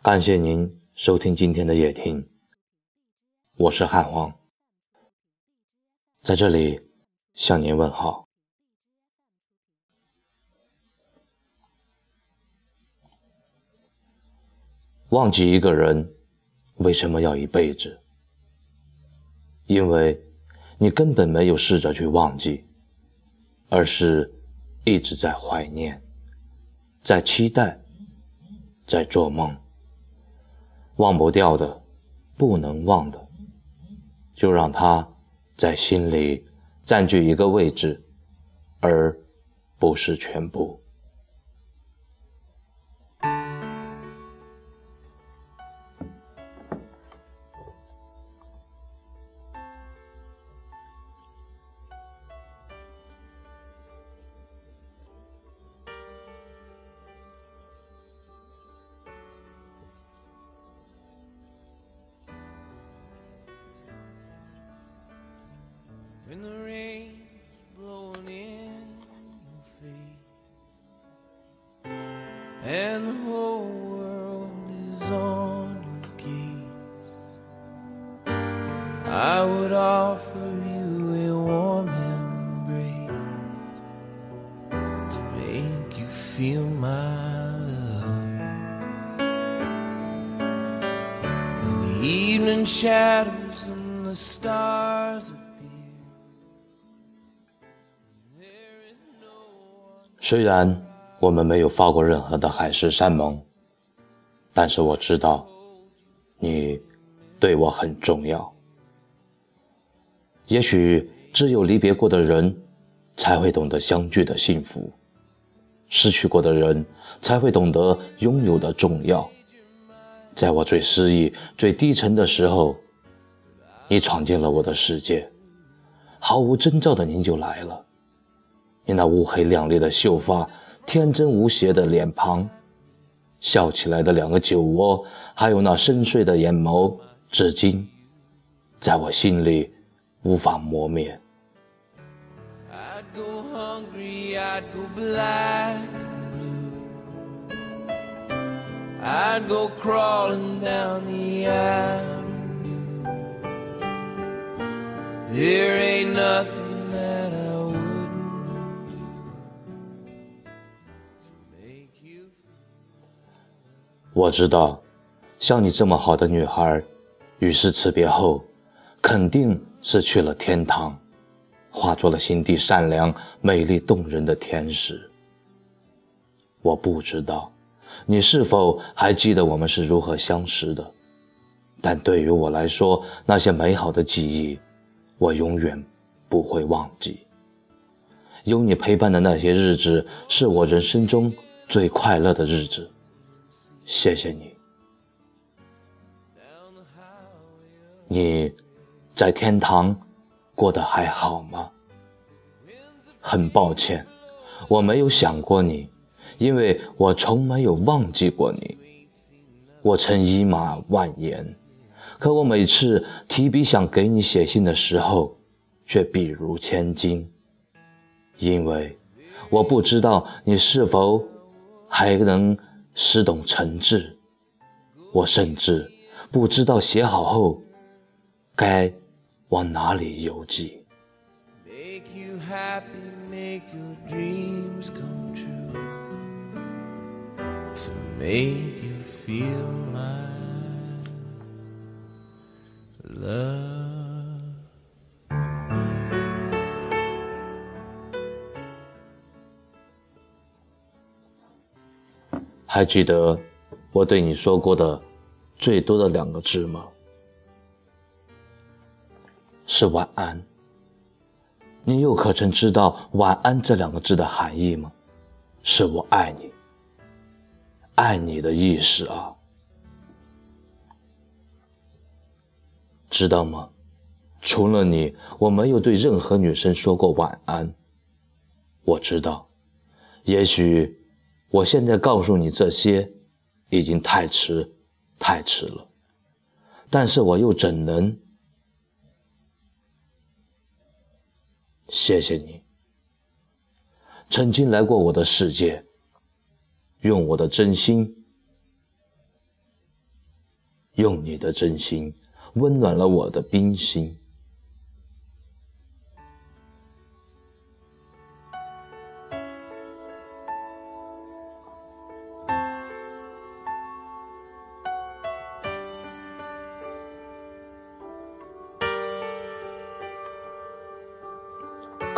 感谢您收听今天的夜听，我是汉皇，在这里向您问好。忘记一个人，为什么要一辈子？因为你根本没有试着去忘记，而是一直在怀念，在期待，在做梦。忘不掉的，不能忘的，就让它在心里占据一个位置，而不是全部。When the rain's blowing in your face and the whole world is on your case, I would offer you a warm embrace to make you feel my love. When the evening shadows and the stars 虽然我们没有发过任何的海誓山盟，但是我知道，你对我很重要。也许只有离别过的人，才会懂得相聚的幸福；失去过的人，才会懂得拥有的重要。在我最失意、最低沉的时候，你闯进了我的世界，毫无征兆的您就来了。你那乌黑亮丽的秀发，天真无邪的脸庞，笑起来的两个酒窝，还有那深邃的眼眸，至今在我心里无法磨灭。我知道，像你这么好的女孩，与世辞别后，肯定是去了天堂，化作了心地善良、美丽动人的天使。我不知道，你是否还记得我们是如何相识的？但对于我来说，那些美好的记忆，我永远不会忘记。有你陪伴的那些日子，是我人生中最快乐的日子。谢谢你，你在天堂过得还好吗？很抱歉，我没有想过你，因为我从没有忘记过你。我曾一马万言，可我每次提笔想给你写信的时候，却笔如千金，因为我不知道你是否还能。识懂诚挚，我甚至不知道写好后该往哪里邮寄。还记得我对你说过的最多的两个字吗？是晚安。你又可曾知道晚安这两个字的含义吗？是我爱你，爱你的意思啊。知道吗？除了你，我没有对任何女生说过晚安。我知道，也许。我现在告诉你这些，已经太迟，太迟了。但是我又怎能？谢谢你，曾经来过我的世界，用我的真心用你的真心温暖了我的冰心。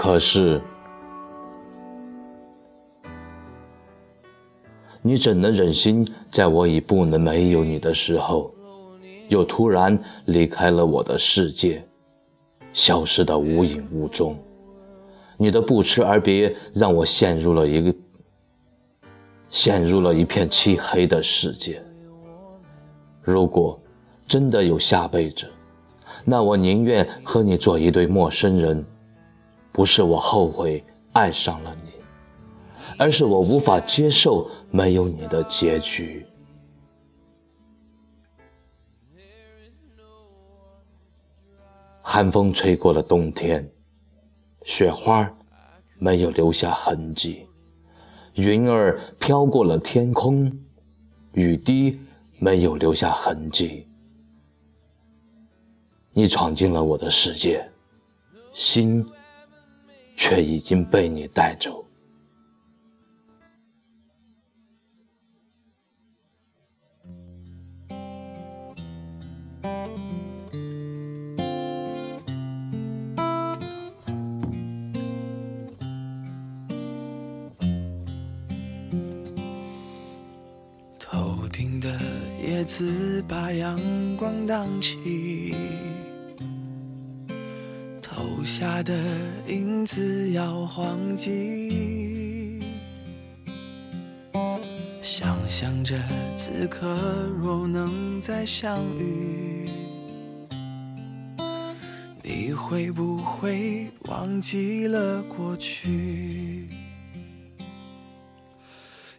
可是，你怎能忍心在我已不能没有你的时候，又突然离开了我的世界，消失的无影无踪？你的不辞而别，让我陷入了一个陷入了一片漆黑的世界。如果真的有下辈子，那我宁愿和你做一对陌生人。不是我后悔爱上了你，而是我无法接受没有你的结局。寒风吹过了冬天，雪花没有留下痕迹，云儿飘过了天空，雨滴没有留下痕迹。你闯进了我的世界，心。却已经被你带走。头顶的叶子把阳光荡起。下的影子摇晃起，想象着此刻若能再相遇，你会不会忘记了过去？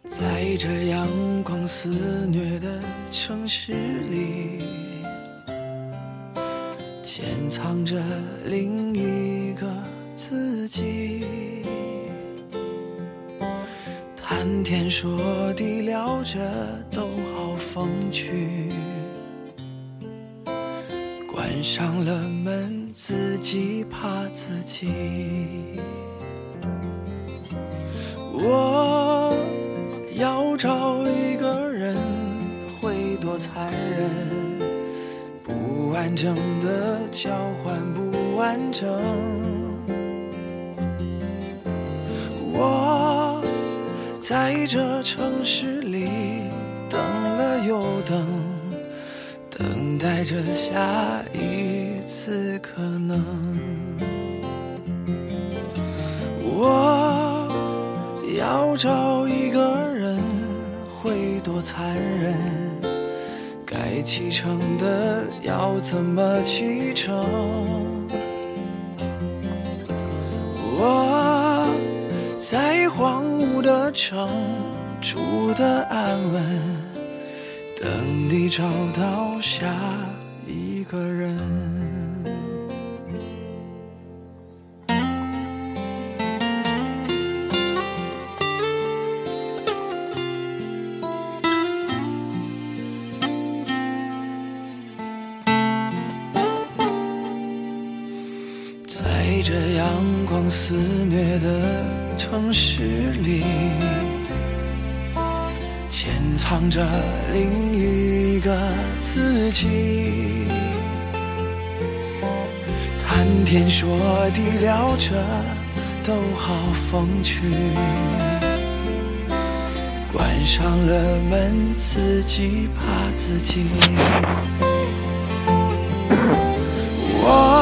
在这阳光肆虐的城市里。藏着另一个自己，谈天说地聊着都好风趣，关上了门自己怕自己。我要找一个人，会多残忍？不完整的交换不完整，我在这城市里等了又等，等待着下一次可能。我要找一个人，会多残忍？启程的要怎么启程？我在荒芜的城住的安稳，等你找到下一个人。肆虐的城市里，潜藏着另一个自己。谈天说地聊着都好风趣，关上了门自己怕自己。我。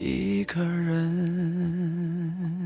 一个人。